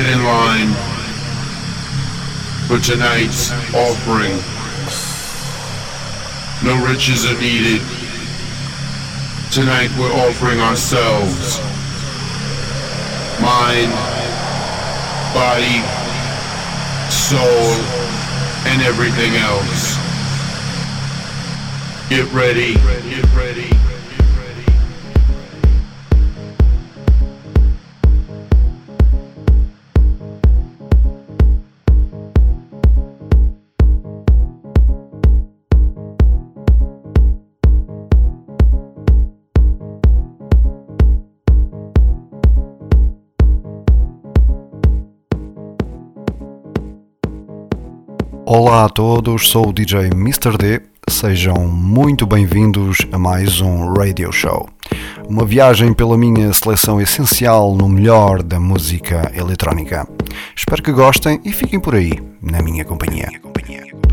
Get in line for tonight's offering. No riches are needed. Tonight we're offering ourselves. Mind, body, soul, and everything else. Get ready. Get ready. Olá a todos, sou o DJ Mr. D. Sejam muito bem-vindos a mais um Radio Show. Uma viagem pela minha seleção essencial no melhor da música eletrónica. Espero que gostem e fiquem por aí, na minha companhia. for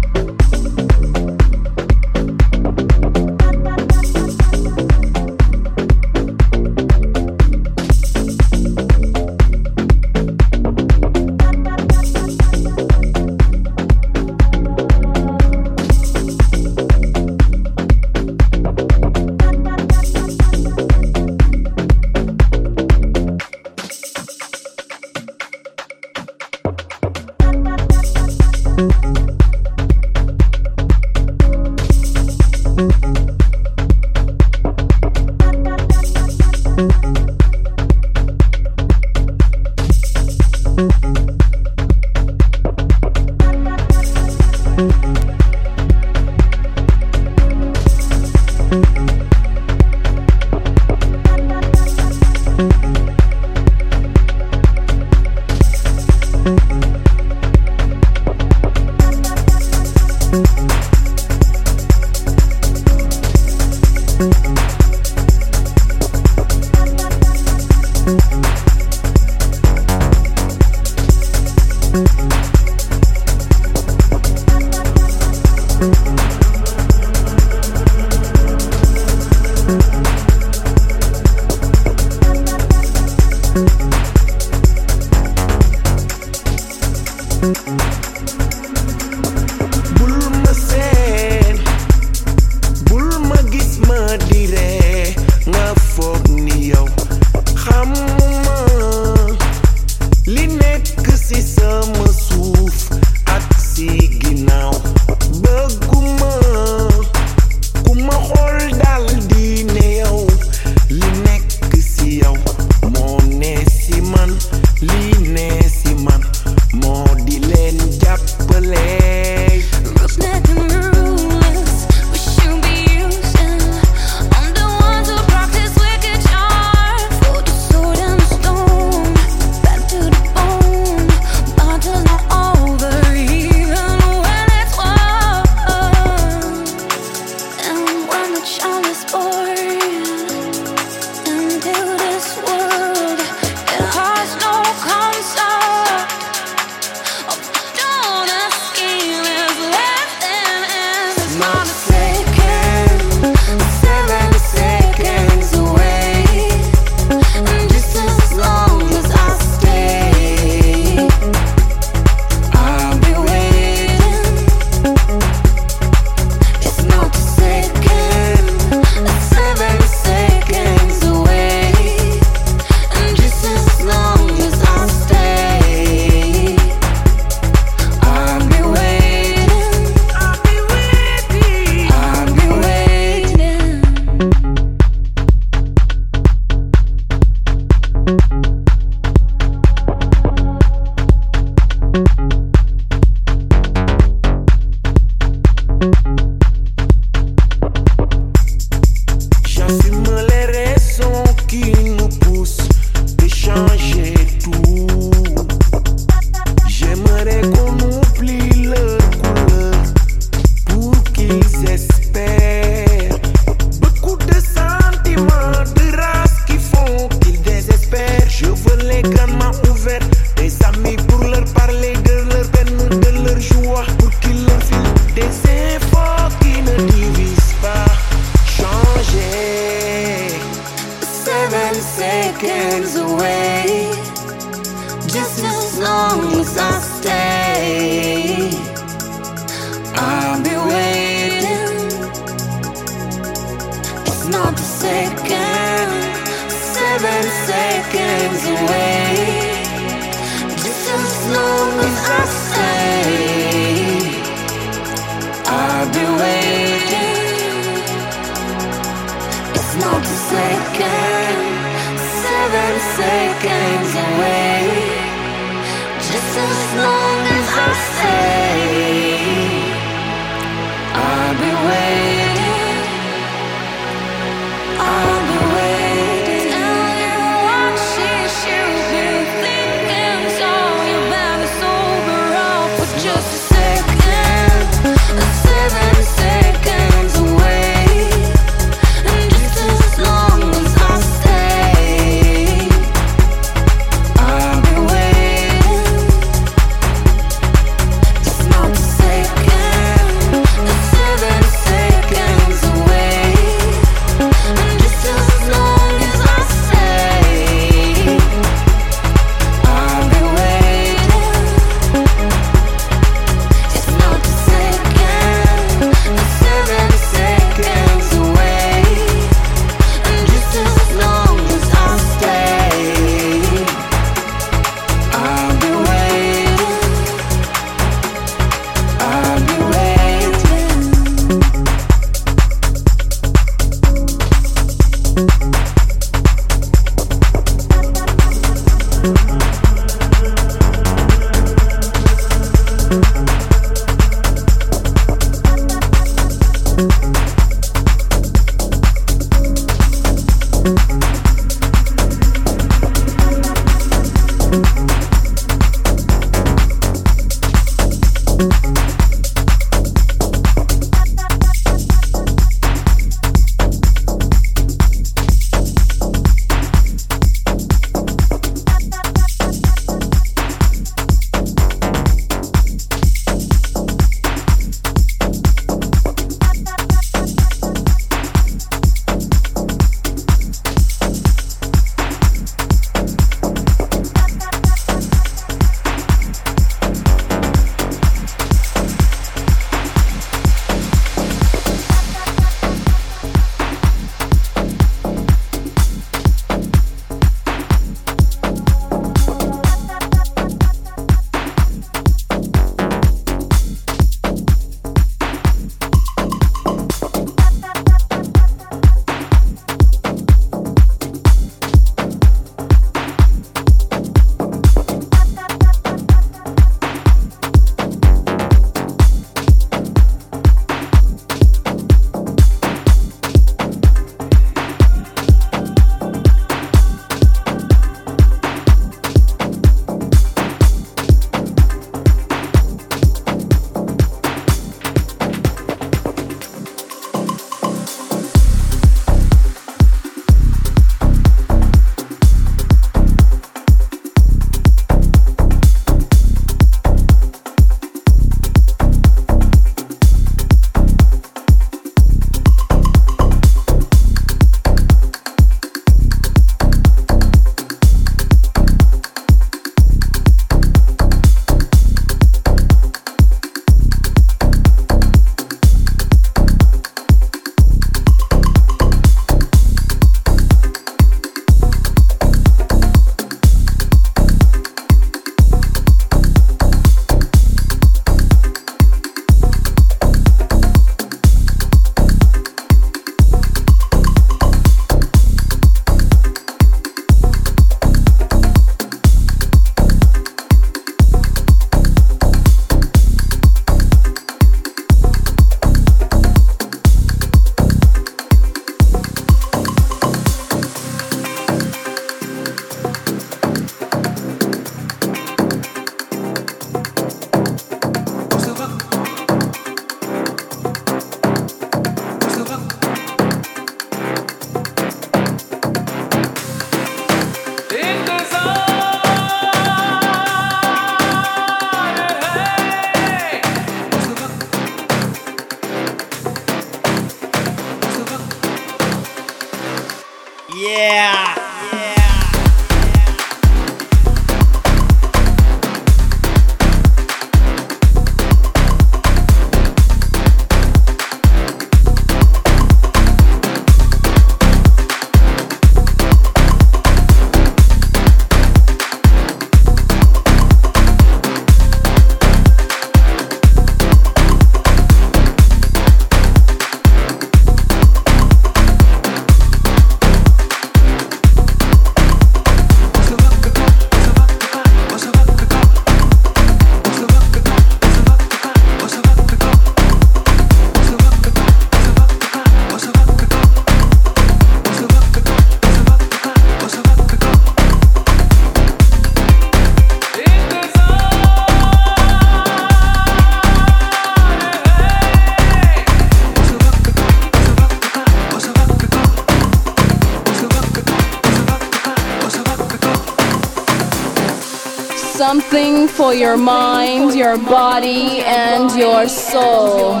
your mind, your body, and your soul.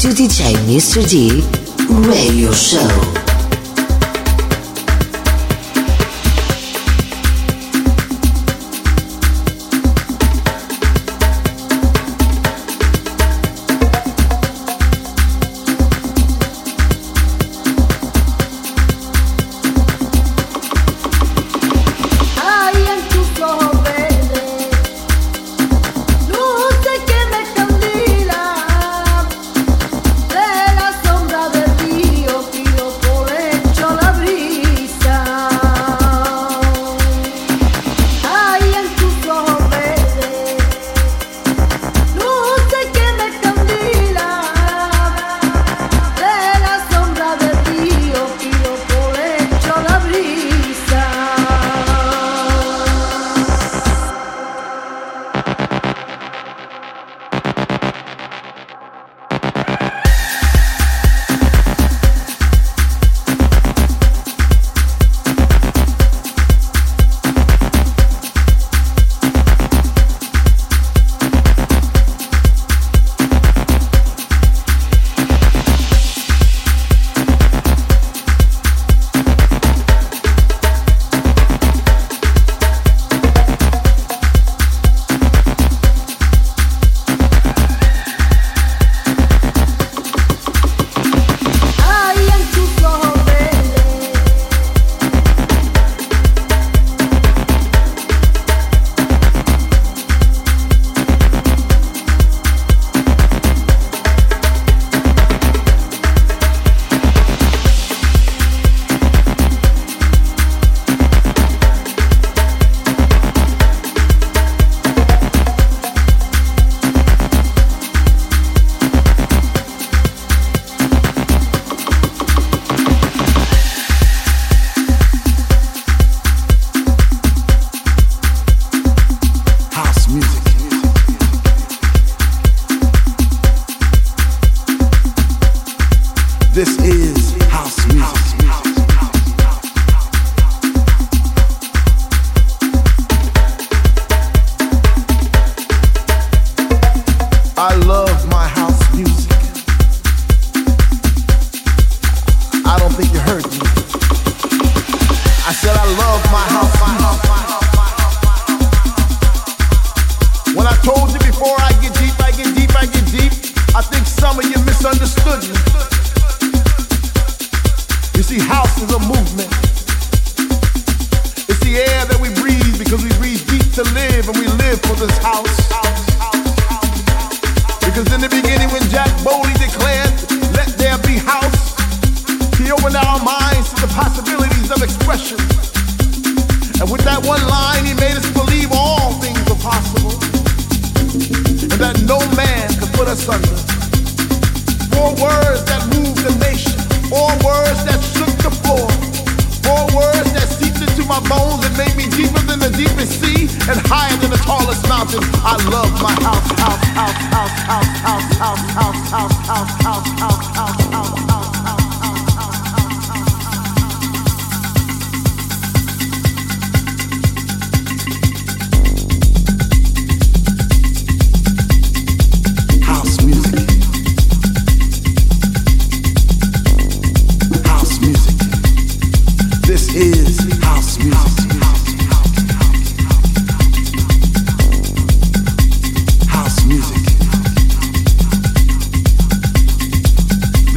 To DJ Mr. D Radio Show.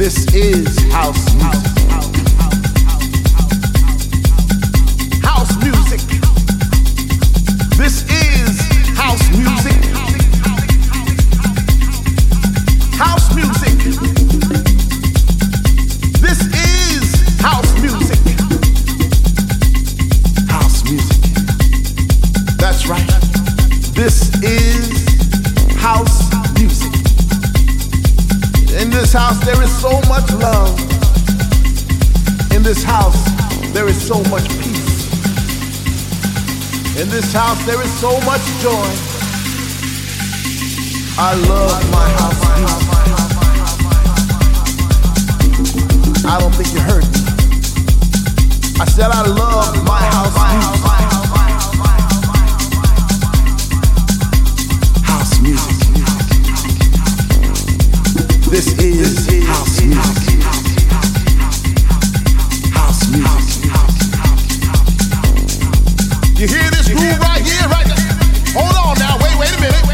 This is house music. so much joy. I love my house. I don't think you heard me. I said I love my house. House music. This is house music. House music. You hear this groove right here, right? Hold on now, wait, wait a minute.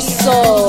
soul.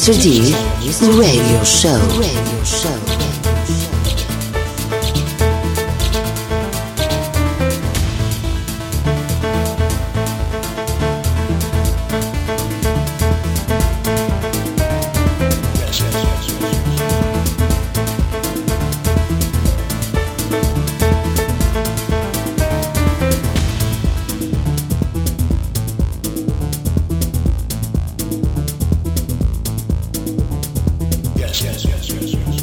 DJ Mr. D Radio Show. Radio Show. yes, yes, yes, yes.